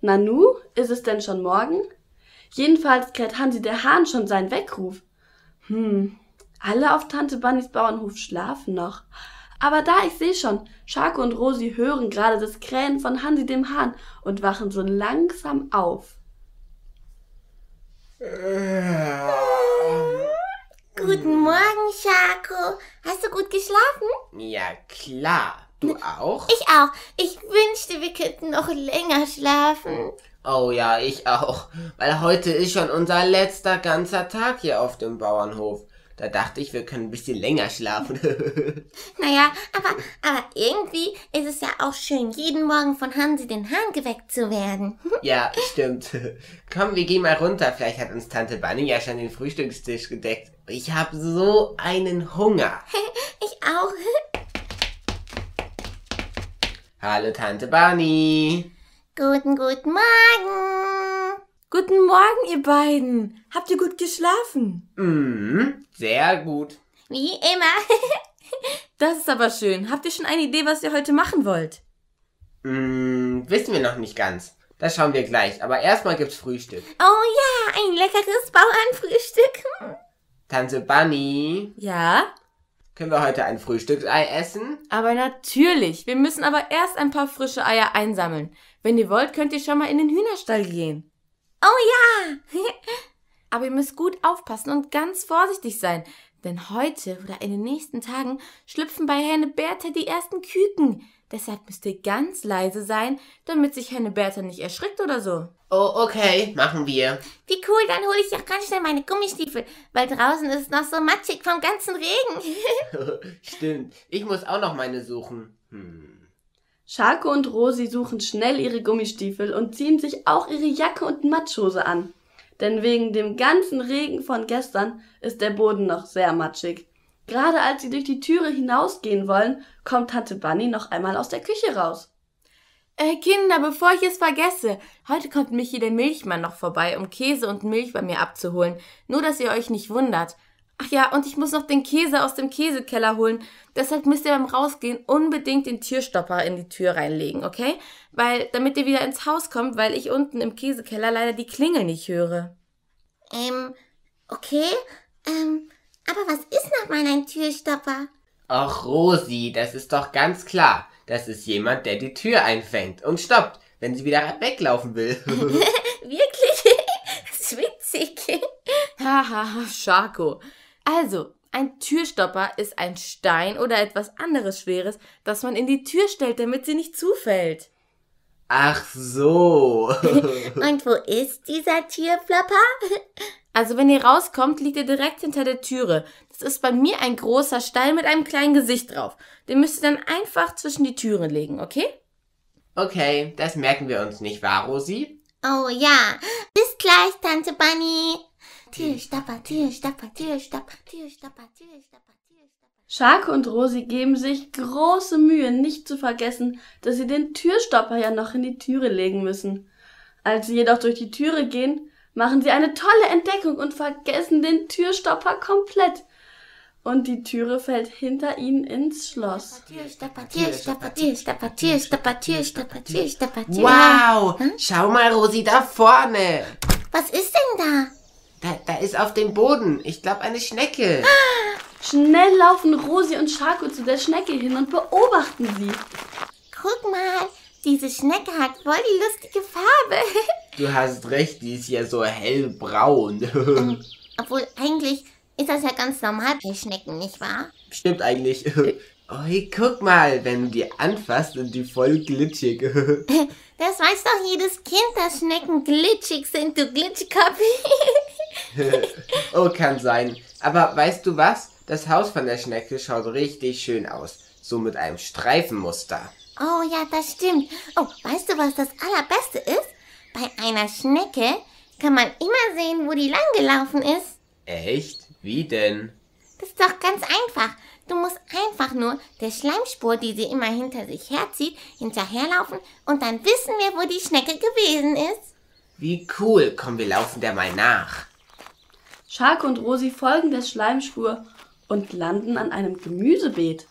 Nanu, ist es denn schon morgen? Jedenfalls kräht Hansi der Hahn schon seinen Weckruf. Hm, alle auf Tante Bannys Bauernhof schlafen noch. Aber da, ich seh schon, Schako und Rosi hören gerade das Krähen von Hansi dem Hahn und wachen so langsam auf. Guten Morgen, Schako. Hast du gut geschlafen? Ja, klar. Du auch? Ich auch. Ich wünschte, wir könnten noch länger schlafen. Oh ja, ich auch. Weil heute ist schon unser letzter ganzer Tag hier auf dem Bauernhof. Da dachte ich, wir können ein bisschen länger schlafen. Naja, aber, aber irgendwie ist es ja auch schön, jeden Morgen von Hansi den Hahn geweckt zu werden. ja, stimmt. Komm, wir gehen mal runter. Vielleicht hat uns Tante Bunny ja schon den Frühstückstisch gedeckt. Ich habe so einen Hunger. Ich auch. Hallo Tante Bunny. Guten, guten Morgen. Guten Morgen, ihr beiden. Habt ihr gut geschlafen? Mhm, sehr gut. Wie immer. Das ist aber schön. Habt ihr schon eine Idee, was ihr heute machen wollt? Mm, wissen wir noch nicht ganz. Das schauen wir gleich. Aber erstmal gibt's Frühstück. Oh ja, ein leckeres Bauernfrühstück. Tante Bunny, Ja? Können wir heute ein Frühstücksei essen? Aber natürlich. Wir müssen aber erst ein paar frische Eier einsammeln. Wenn ihr wollt, könnt ihr schon mal in den Hühnerstall gehen. Oh ja. Aber ihr müsst gut aufpassen und ganz vorsichtig sein. Denn heute oder in den nächsten Tagen schlüpfen bei Henne Bertha die ersten Küken. Deshalb müsst ihr ganz leise sein, damit sich Henne Bertha nicht erschrickt oder so. Oh, okay, machen wir. Wie cool, dann hole ich auch ganz schnell meine Gummistiefel, weil draußen ist es noch so matschig vom ganzen Regen. Stimmt. Ich muss auch noch meine suchen. Hm. Schako und Rosi suchen schnell ihre Gummistiefel und ziehen sich auch ihre Jacke und Matschhose an. Denn wegen dem ganzen Regen von gestern ist der Boden noch sehr matschig. Gerade als sie durch die Türe hinausgehen wollen, kommt Tante Bunny noch einmal aus der Küche raus. Äh, Kinder, bevor ich es vergesse, heute kommt Michi der Milchmann noch vorbei, um Käse und Milch bei mir abzuholen. Nur, dass ihr euch nicht wundert. Ach ja, und ich muss noch den Käse aus dem Käsekeller holen. Deshalb müsst ihr beim Rausgehen unbedingt den Türstopper in die Tür reinlegen, okay? Weil, damit ihr wieder ins Haus kommt, weil ich unten im Käsekeller leider die Klingel nicht höre. ähm, okay. Ähm, aber was ist nochmal ein Türstopper? Ach, Rosi, das ist doch ganz klar. Das ist jemand, der die Tür einfängt und stoppt, wenn sie wieder weglaufen will. Wirklich? Das ist witzig. Haha, Schako. Also, ein Türstopper ist ein Stein oder etwas anderes Schweres, das man in die Tür stellt, damit sie nicht zufällt. Ach so. Und wo ist dieser Türflopper? Also wenn ihr rauskommt, liegt er direkt hinter der Türe. Das ist bei mir ein großer Stein mit einem kleinen Gesicht drauf. Den müsst ihr dann einfach zwischen die Türen legen, okay? Okay, das merken wir uns nicht wahr, Rosi? Oh ja. Bis gleich, Tante Bunny. Türstopper, Türstopper, Türstopper, Türstopper, Türstopper, Türstopper. Schako und Rosi geben sich große Mühe, nicht zu vergessen, dass sie den Türstopper ja noch in die Türe legen müssen. Als sie jedoch durch die Türe gehen, machen sie eine tolle Entdeckung und vergessen den Türstopper komplett. Und die Türe fällt hinter ihnen ins Schloss. Türstopper, Türstopper, Türstopper, Türstopper, Türstopper, Türstopper, Türstopper. Wow, schau mal, Rosi, da vorne. Was ist denn da? Da, da ist auf dem Boden, ich glaube, eine Schnecke. Schnell laufen Rosi und Schako zu der Schnecke hin und beobachten sie. Guck mal, diese Schnecke hat voll die lustige Farbe. Du hast recht, die ist ja so hellbraun. Obwohl eigentlich ist das ja ganz normal bei Schnecken, nicht wahr? Stimmt eigentlich. Oh, hey, guck mal, wenn du die anfasst, sind die voll glitschig. Das weiß doch jedes Kind, dass Schnecken glitschig sind, du Glitschkopf. oh, kann sein. Aber weißt du was? Das Haus von der Schnecke schaut richtig schön aus. So mit einem Streifenmuster. Oh ja, das stimmt. Oh, weißt du, was das Allerbeste ist? Bei einer Schnecke kann man immer sehen, wo die langgelaufen ist. Echt? Wie denn? Das ist doch ganz einfach. Du musst einfach nur der Schleimspur, die sie immer hinter sich herzieht, hinterherlaufen und dann wissen wir, wo die Schnecke gewesen ist. Wie cool. Komm, wir laufen der mal nach. Schako und Rosi folgen der Schleimspur und landen an einem Gemüsebeet.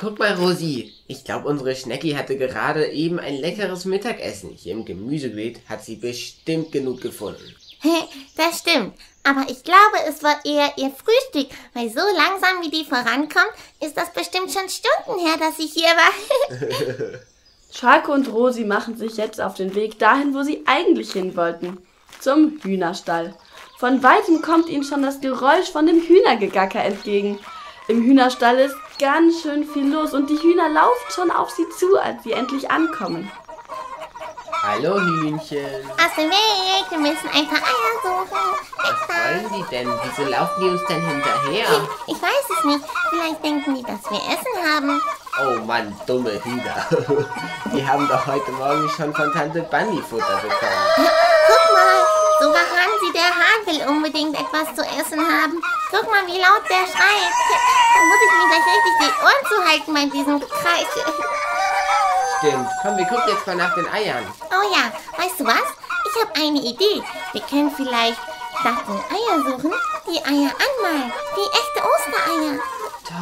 Guck mal, Rosi. Ich glaube, unsere Schnecki hatte gerade eben ein leckeres Mittagessen. Hier im Gemüsebeet hat sie bestimmt genug gefunden. Das stimmt. Aber ich glaube, es war eher ihr Frühstück, weil so langsam wie die vorankommt, ist das bestimmt schon Stunden her, dass ich hier war. Schalke und Rosi machen sich jetzt auf den Weg dahin, wo sie eigentlich hin wollten. Zum Hühnerstall. Von weitem kommt ihnen schon das Geräusch von dem Hühnergegacker entgegen. Im Hühnerstall ist ganz schön viel los und die Hühner laufen schon auf sie zu, als sie endlich ankommen. Hallo Hühnchen. Aus dem Weg, wir müssen ein paar Eier suchen. Was wollen die denn? Wieso laufen die uns denn hinterher? Ich weiß es nicht. Vielleicht denken die, dass wir Essen haben. Oh Mann, dumme Hühner. Die haben doch heute Morgen schon von Tante Bunny Futter bekommen. Guck mal, sogar Hansi der Hahn will unbedingt etwas zu essen haben. Guck mal, wie laut der schreit. Da muss ich mir gleich richtig die Ohren zuhalten bei diesem Gekreische. Stimmt. Komm, wir gucken jetzt mal nach den Eiern. Oh ja, weißt du was? Ich habe eine Idee. Wir können vielleicht nach den Eiern suchen, die Eier anmalen, wie echte Ostereier.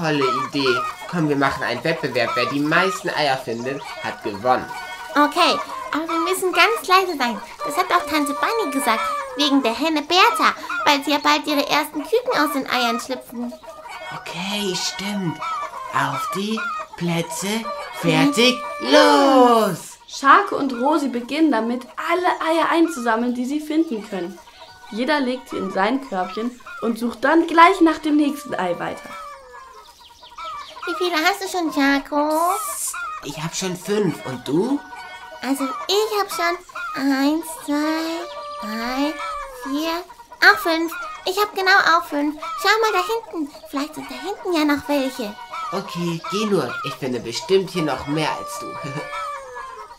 Tolle Idee. Komm, wir machen einen Wettbewerb. Wer die meisten Eier findet, hat gewonnen. Okay, aber wir müssen ganz leise sein. Das hat auch Tante Bunny gesagt, wegen der Henne Bertha, weil sie ja bald ihre ersten Küken aus den Eiern schlüpfen. Okay, stimmt. Auf die Plätze, fertig, los! Scharke und Rosi beginnen damit, alle Eier einzusammeln, die sie finden können. Jeder legt sie in sein Körbchen und sucht dann gleich nach dem nächsten Ei weiter. Wie viele hast du schon, Jaco? Ich hab schon fünf. Und du? Also ich habe schon eins, zwei, drei, vier, auch fünf. Ich habe genau auch fünf. Schau mal da hinten. Vielleicht sind da hinten ja noch welche. Okay, geh nur. Ich finde bestimmt hier noch mehr als du.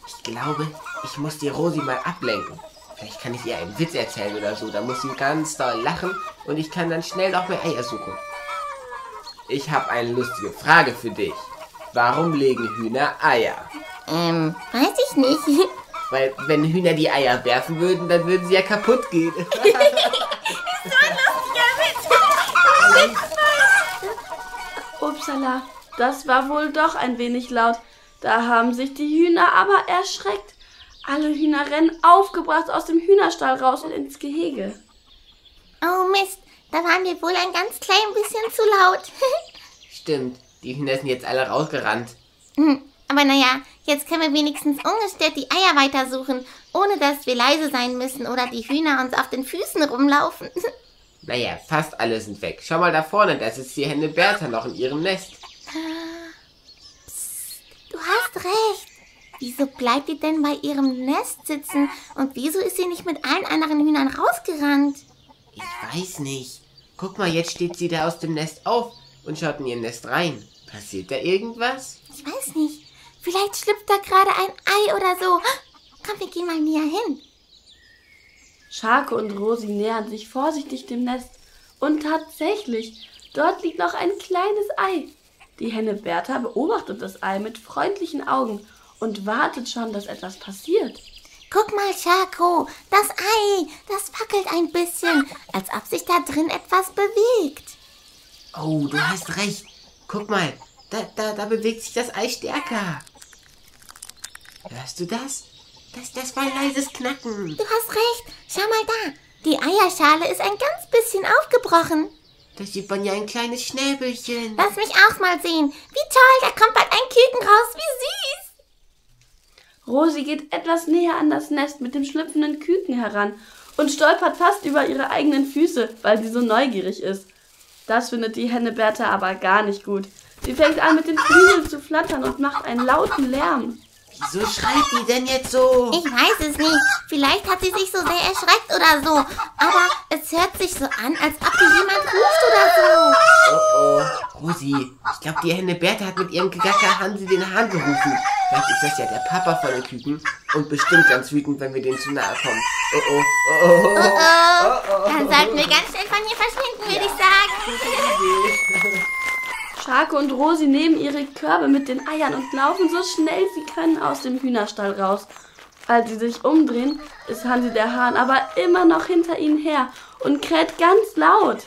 Ich glaube, ich muss die Rosi mal ablenken. Vielleicht kann ich ihr einen Witz erzählen oder so. Da muss sie ganz doll lachen und ich kann dann schnell noch mehr Eier suchen. Ich habe eine lustige Frage für dich. Warum legen Hühner Eier? Ähm, weiß ich nicht. Weil wenn Hühner die Eier werfen würden, dann würden sie ja kaputt gehen. Upsala, das war wohl doch ein wenig laut. Da haben sich die Hühner aber erschreckt. Alle Hühner rennen aufgebracht aus dem Hühnerstall raus und ins Gehege. Oh Mist, da waren wir wohl ein ganz klein bisschen zu laut. Stimmt, die Hühner sind jetzt alle rausgerannt. Hm, Aber naja, jetzt können wir wenigstens ungestört die Eier weitersuchen, ohne dass wir leise sein müssen oder die Hühner uns auf den Füßen rumlaufen. Naja, fast alle sind weg. Schau mal da vorne, da sitzt die Henne Bertha noch in ihrem Nest. Du hast recht. Wieso bleibt die denn bei ihrem Nest sitzen und wieso ist sie nicht mit allen anderen Hühnern rausgerannt? Ich weiß nicht. Guck mal, jetzt steht sie da aus dem Nest auf und schaut in ihr Nest rein. Passiert da irgendwas? Ich weiß nicht. Vielleicht schlüpft da gerade ein Ei oder so. Komm, wir gehen mal näher hin. Scharke und Rosi nähern sich vorsichtig dem Nest. Und tatsächlich, dort liegt noch ein kleines Ei. Die Henne Bertha beobachtet das Ei mit freundlichen Augen und wartet schon, dass etwas passiert. Guck mal, Schako, das Ei, das wackelt ein bisschen, als ob sich da drin etwas bewegt. Oh, du hast recht. Guck mal, da, da, da bewegt sich das Ei stärker. Hörst du das? Das, das war ein leises Knacken. Du hast recht, schau mal da. Die Eierschale ist ein ganz bisschen aufgebrochen. Da sieht man ja ein kleines Schnäbelchen. Lass mich auch mal sehen. Wie toll, da kommt bald ein Küken raus. Wie süß. Rosi geht etwas näher an das Nest mit dem schlüpfenden Küken heran und stolpert fast über ihre eigenen Füße, weil sie so neugierig ist. Das findet die Henne Bertha aber gar nicht gut. Sie fängt an, mit den Flügeln zu flattern und macht einen lauten Lärm. Wieso schreit die denn jetzt so? Ich weiß es nicht. Vielleicht hat sie sich so sehr erschreckt oder so. Aber es hört sich so an, als ob hier jemand ruft oder so. Oh oh. Rosi, ich glaube, die Henne Bertha hat mit ihrem Gegacker Hansi den Hahn gerufen. Vielleicht ist das ja der Papa von den Küken und bestimmt ganz wütend, wenn wir denen zu nahe kommen. Oh oh. Oh oh. Oh, oh. Dann sollten wir ganz schnell von hier verschwinden, würde ich sagen. Scharke und Rosi nehmen ihre Körbe mit den Eiern und laufen so schnell sie können aus dem Hühnerstall raus. Als sie sich umdrehen, ist Hansi der Hahn aber immer noch hinter ihnen her und kräht ganz laut.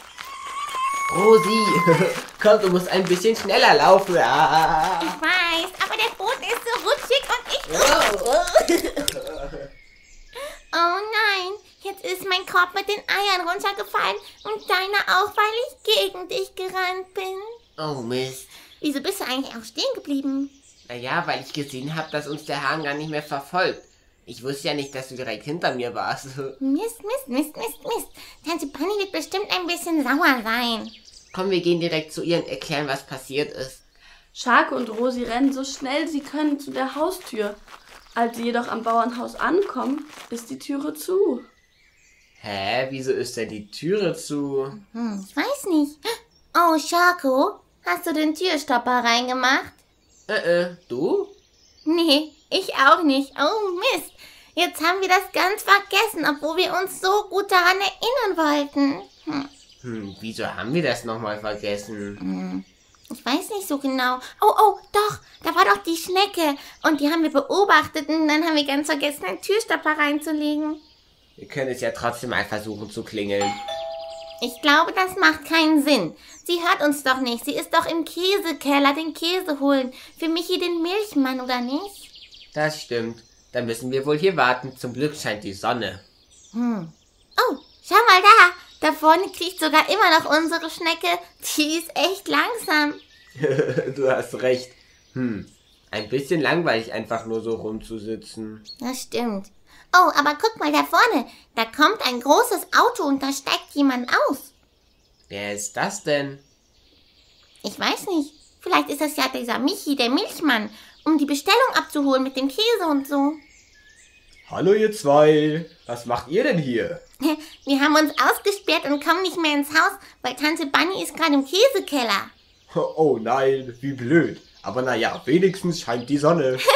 Rosi, komm, du musst ein bisschen schneller laufen. Ah. Ich weiß, aber der Boden ist so rutschig und ich... Oh nein, jetzt ist mein Korb mit den Eiern runtergefallen und deiner auch, weil ich gegen dich gerannt bin. Oh Mist. Wieso bist du eigentlich auch stehen geblieben? Naja, weil ich gesehen habe, dass uns der Hahn gar nicht mehr verfolgt. Ich wusste ja nicht, dass du direkt hinter mir warst. Mist, Mist, Mist, Mist, Mist. Tante Bunny wird bestimmt ein bisschen sauer sein. Komm, wir gehen direkt zu ihr und erklären, was passiert ist. Scharke und Rosi rennen so schnell sie können zu der Haustür. Als sie jedoch am Bauernhaus ankommen, ist die Türe zu. Hä, wieso ist denn die Türe zu? Hm, ich weiß nicht. Oh, Schako, hast du den Türstopper reingemacht? Äh, äh, du? Nee, ich auch nicht. Oh Mist. Jetzt haben wir das ganz vergessen, obwohl wir uns so gut daran erinnern wollten. Hm, Hm, wieso haben wir das nochmal vergessen? ich weiß nicht so genau. Oh, oh, doch, da war doch die Schnecke. Und die haben wir beobachtet und dann haben wir ganz vergessen, einen Türstopper reinzulegen. Wir können es ja trotzdem mal versuchen zu klingeln. Ich glaube, das macht keinen Sinn. Sie hört uns doch nicht. Sie ist doch im Käsekeller den Käse holen. Für Michi den Milchmann, oder nicht? Das stimmt. Dann müssen wir wohl hier warten. Zum Glück scheint die Sonne. Oh, schau mal da. Da vorne kriecht sogar immer noch unsere Schnecke. Die ist echt langsam. du hast recht. Hm, ein bisschen langweilig einfach nur so rumzusitzen. Das stimmt. Oh, aber guck mal da vorne. Da kommt ein großes Auto und da steigt jemand aus. Wer ist das denn? Ich weiß nicht. Vielleicht ist das ja dieser Michi, der Milchmann, um die Bestellung abzuholen mit dem Käse und so. Hallo ihr zwei, was macht ihr denn hier? Wir haben uns ausgesperrt und kommen nicht mehr ins Haus, weil Tante Bunny ist gerade im Käsekeller. Oh nein, wie blöd. Aber naja, wenigstens scheint die Sonne.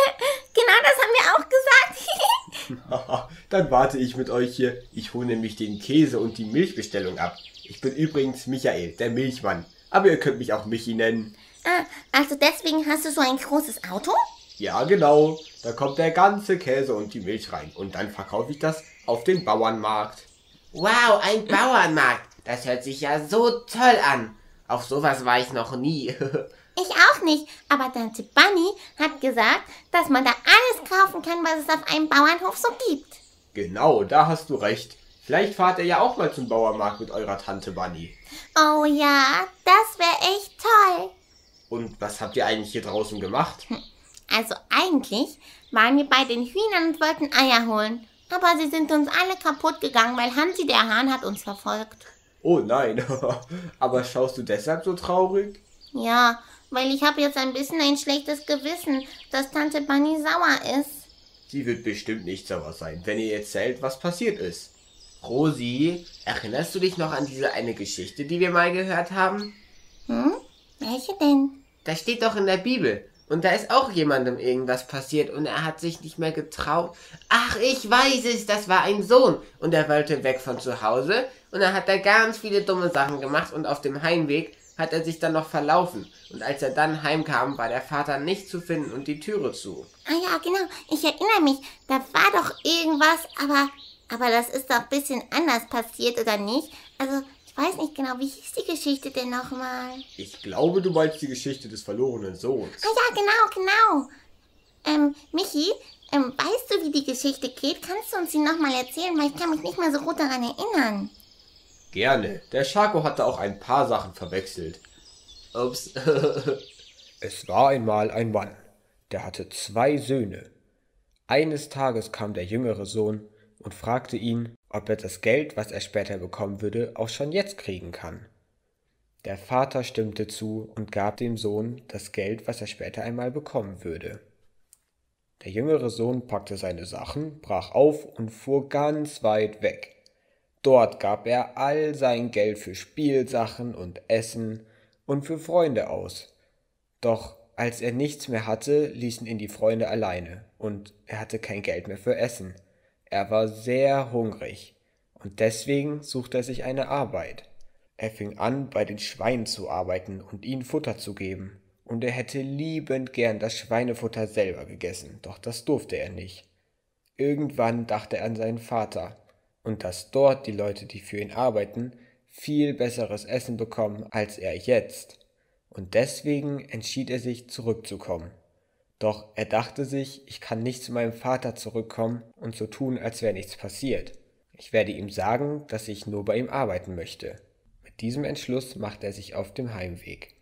Genau das haben wir auch gesagt. Haha, Dann warte ich mit euch hier. Ich hole nämlich den Käse und die Milchbestellung ab. Ich bin übrigens Michael, der Milchmann. Aber ihr könnt mich auch Michi nennen. ah, also deswegen hast du so ein großes Auto? Ja, genau. Da kommt der ganze Käse und die Milch rein. Und dann verkaufe ich das auf den Bauernmarkt. Wow, ein Bauernmarkt. Das hört sich ja so toll an. Auf sowas war ich noch nie. Ich auch nicht, aber Tante Bunny hat gesagt, dass man da alles kaufen kann, was es auf einem Bauernhof so gibt. Genau, da hast du recht. Vielleicht fahrt ihr ja auch mal zum Bauernmarkt mit eurer Tante Bunny. Oh ja, das wäre echt toll. Und was habt ihr eigentlich hier draußen gemacht? Also eigentlich waren wir bei den Hühnern und wollten Eier holen. Aber sie sind uns alle kaputt gegangen, weil Hansi der Hahn hat uns verfolgt. Oh nein, aber schaust du deshalb so traurig? Ja, weil ich habe jetzt ein bisschen ein schlechtes Gewissen, dass Tante Bunny sauer ist. Sie wird bestimmt nicht sauer sein, wenn ihr erzählt, was passiert ist. Rosi, erinnerst du dich noch an diese eine Geschichte, die wir mal gehört haben? Hm? Welche denn? Das steht doch in der Bibel. Und da ist auch jemandem irgendwas passiert und er hat sich nicht mehr getraut. Ach, ich weiß es, das war ein Sohn. Und er wollte weg von zu Hause und dann hat er ganz viele dumme Sachen gemacht und auf dem Heimweg hat er sich dann noch verlaufen. Und als er dann heimkam, war der Vater nicht zu finden und die Türe zu. Ah ja, genau. Ich erinnere mich. Da war doch irgendwas, aber, aber das ist doch ein bisschen anders passiert, oder nicht? Also, ich weiß nicht genau, wie hieß die Geschichte denn nochmal? Ich glaube, du meinst die Geschichte des verlorenen Sohns. Ah ja, genau, genau. Ähm, Michi, ähm, weißt du, wie die Geschichte geht? Kannst du uns die nochmal erzählen? Weil ich kann mich nicht mehr so gut daran erinnern. Gerne. Der Schako hatte auch ein paar Sachen verwechselt. Ups. Es war einmal ein Mann, der hatte zwei Söhne. Eines Tages kam der jüngere Sohn und fragte ihn, ob er das Geld, was er später bekommen würde, auch schon jetzt kriegen kann. Der Vater stimmte zu und gab dem Sohn das Geld, was er später einmal bekommen würde. Der jüngere Sohn packte seine Sachen, brach auf und fuhr ganz weit weg. Dort gab er all sein Geld für Spielsachen und Essen und für Freunde aus. Doch als er nichts mehr hatte, ließen ihn die Freunde alleine, und er hatte kein Geld mehr für Essen. Er war sehr hungrig, und deswegen suchte er sich eine Arbeit. Er fing an, bei den Schweinen zu arbeiten und ihnen Futter zu geben, und er hätte liebend gern das Schweinefutter selber gegessen, doch das durfte er nicht. Irgendwann dachte er an seinen Vater, und dass dort die Leute, die für ihn arbeiten, viel besseres Essen bekommen als er jetzt, und deswegen entschied er sich zurückzukommen. Doch er dachte sich, ich kann nicht zu meinem Vater zurückkommen und so tun, als wäre nichts passiert. Ich werde ihm sagen, dass ich nur bei ihm arbeiten möchte. Mit diesem Entschluss machte er sich auf dem Heimweg.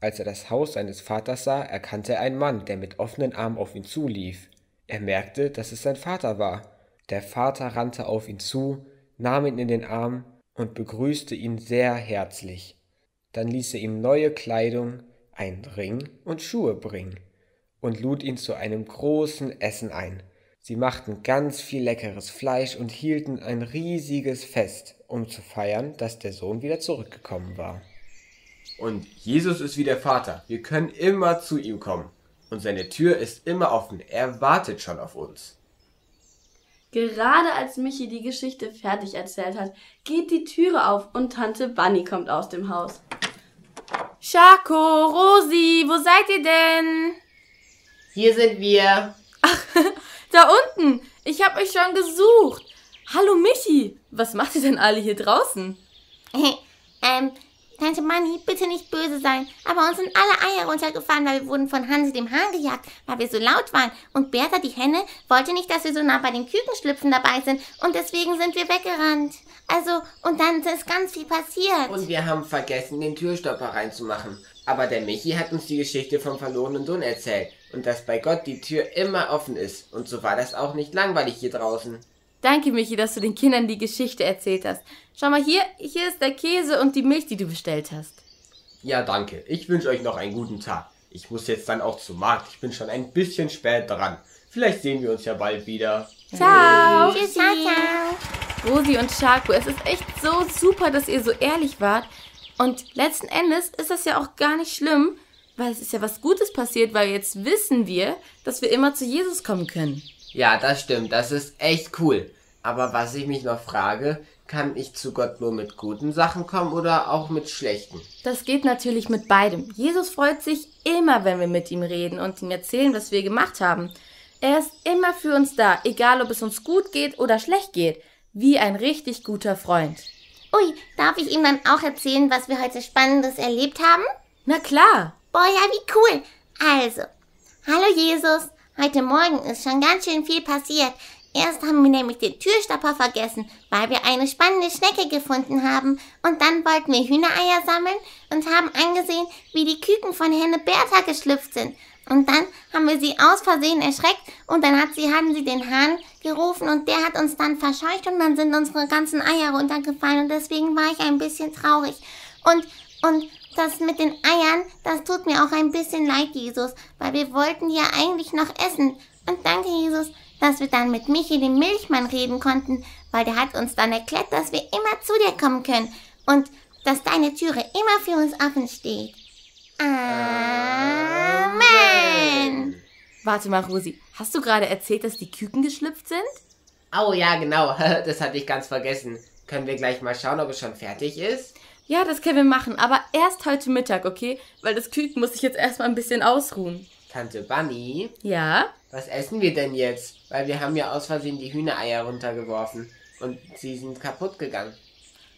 Als er das Haus seines Vaters sah, erkannte er einen Mann, der mit offenen Armen auf ihn zulief. Er merkte, dass es sein Vater war. Der Vater rannte auf ihn zu, nahm ihn in den Arm und begrüßte ihn sehr herzlich. Dann ließ er ihm neue Kleidung, einen Ring und Schuhe bringen und lud ihn zu einem großen Essen ein. Sie machten ganz viel leckeres Fleisch und hielten ein riesiges Fest, um zu feiern, dass der Sohn wieder zurückgekommen war. Und Jesus ist wie der Vater. Wir können immer zu ihm kommen. Und seine Tür ist immer offen. Er wartet schon auf uns. Gerade als Michi die Geschichte fertig erzählt hat, geht die Türe auf und Tante Bunny kommt aus dem Haus. Schako, Rosi, wo seid ihr denn? Hier sind wir. Da unten. Ich hab euch schon gesucht. Hallo Michi. Was macht ihr denn alle hier draußen? ähm, Tante Manni, bitte nicht böse sein, aber uns sind alle Eier runtergefallen, weil wir wurden von Hansi dem Hahn gejagt, weil wir so laut waren. Und Bertha, die Henne, wollte nicht, dass wir so nah bei den Kükenschlüpfen dabei sind und deswegen sind wir weggerannt. Also, und dann ist ganz viel passiert. Und wir haben vergessen, den Türstopper reinzumachen. Aber der Michi hat uns die Geschichte vom verlorenen Sohn erzählt. Und dass bei Gott die Tür immer offen ist. Und so war das auch nicht langweilig hier draußen. Danke, Michi, dass du den Kindern die Geschichte erzählt hast. Schau mal hier, hier ist der Käse und die Milch, die du bestellt hast. Ja, danke. Ich wünsche euch noch einen guten Tag. Ich muss jetzt dann auch zum Markt. Ich bin schon ein bisschen spät dran. Vielleicht sehen wir uns ja bald wieder. Ciao. Tschüssi. Ciao, ciao. Rosi und Schako, es ist echt so super, dass ihr so ehrlich wart. Und letzten Endes ist das ja auch gar nicht schlimm, weil es ist ja was Gutes passiert, weil jetzt wissen wir, dass wir immer zu Jesus kommen können. Ja, das stimmt. Das ist echt cool. Aber was ich mich noch frage, kann ich zu Gott nur mit guten Sachen kommen oder auch mit schlechten? Das geht natürlich mit beidem. Jesus freut sich immer, wenn wir mit ihm reden und ihm erzählen, was wir gemacht haben. Er ist immer für uns da, egal ob es uns gut geht oder schlecht geht, wie ein richtig guter Freund. Ui, darf ich ihm dann auch erzählen, was wir heute Spannendes erlebt haben? Na klar. Boah, ja, wie cool. Also, hallo Jesus. Heute Morgen ist schon ganz schön viel passiert. Erst haben wir nämlich den Türstopper vergessen, weil wir eine spannende Schnecke gefunden haben. Und dann wollten wir Hühnereier sammeln und haben angesehen, wie die Küken von Henne Bertha geschlüpft sind. Und dann haben wir sie aus Versehen erschreckt und dann hat sie, haben sie den Hahn gerufen und der hat uns dann verscheucht und dann sind unsere ganzen Eier runtergefallen und deswegen war ich ein bisschen traurig. Und, und das mit den Eiern, das tut mir auch ein bisschen leid, Jesus, weil wir wollten ja eigentlich noch essen. Und danke, Jesus, dass wir dann mit Michi, dem Milchmann, reden konnten, weil der hat uns dann erklärt, dass wir immer zu dir kommen können und dass deine Türe immer für uns offen steht. Amen. Warte mal, Rosi, hast du gerade erzählt, dass die Küken geschlüpft sind? Oh ja, genau. Das hatte ich ganz vergessen. Können wir gleich mal schauen, ob es schon fertig ist? Ja, das können wir machen, aber erst heute Mittag, okay? Weil das Küken muss sich jetzt erstmal ein bisschen ausruhen. Tante Bunny, Ja? was essen wir denn jetzt? Weil wir haben ja aus Versehen die Hühnereier runtergeworfen. Und sie sind kaputt gegangen.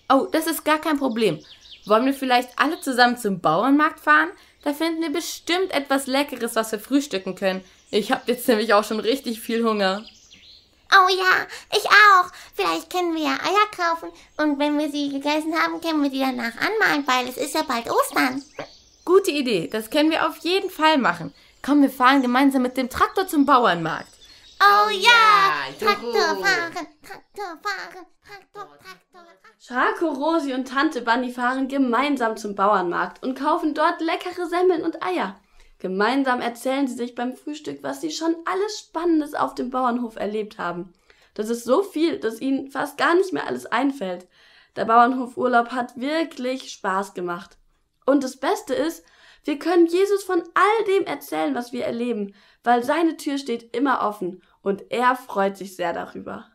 Oh, das ist gar kein Problem. Wollen wir vielleicht alle zusammen zum Bauernmarkt fahren? Da finden wir bestimmt etwas Leckeres, was wir frühstücken können. Ich habe jetzt nämlich auch schon richtig viel Hunger. Oh ja, ich auch. Vielleicht können wir ja Eier kaufen und wenn wir sie gegessen haben, können wir die danach anmalen, weil es ist ja bald Ostern. Gute Idee, das können wir auf jeden Fall machen. Komm, wir fahren gemeinsam mit dem Traktor zum Bauernmarkt. Oh ja. Traktor fahren, Traktor fahren, Traktor, Traktor. Schako, Rosi und Tante Bunny fahren gemeinsam zum Bauernmarkt und kaufen dort leckere Semmeln und Eier. Gemeinsam erzählen sie sich beim Frühstück, was sie schon alles Spannendes auf dem Bauernhof erlebt haben. Das ist so viel, dass ihnen fast gar nicht mehr alles einfällt. Der Bauernhofurlaub hat wirklich Spaß gemacht. Und das Beste ist, wir können Jesus von all dem erzählen, was wir erleben, weil seine Tür steht immer offen und er freut sich sehr darüber.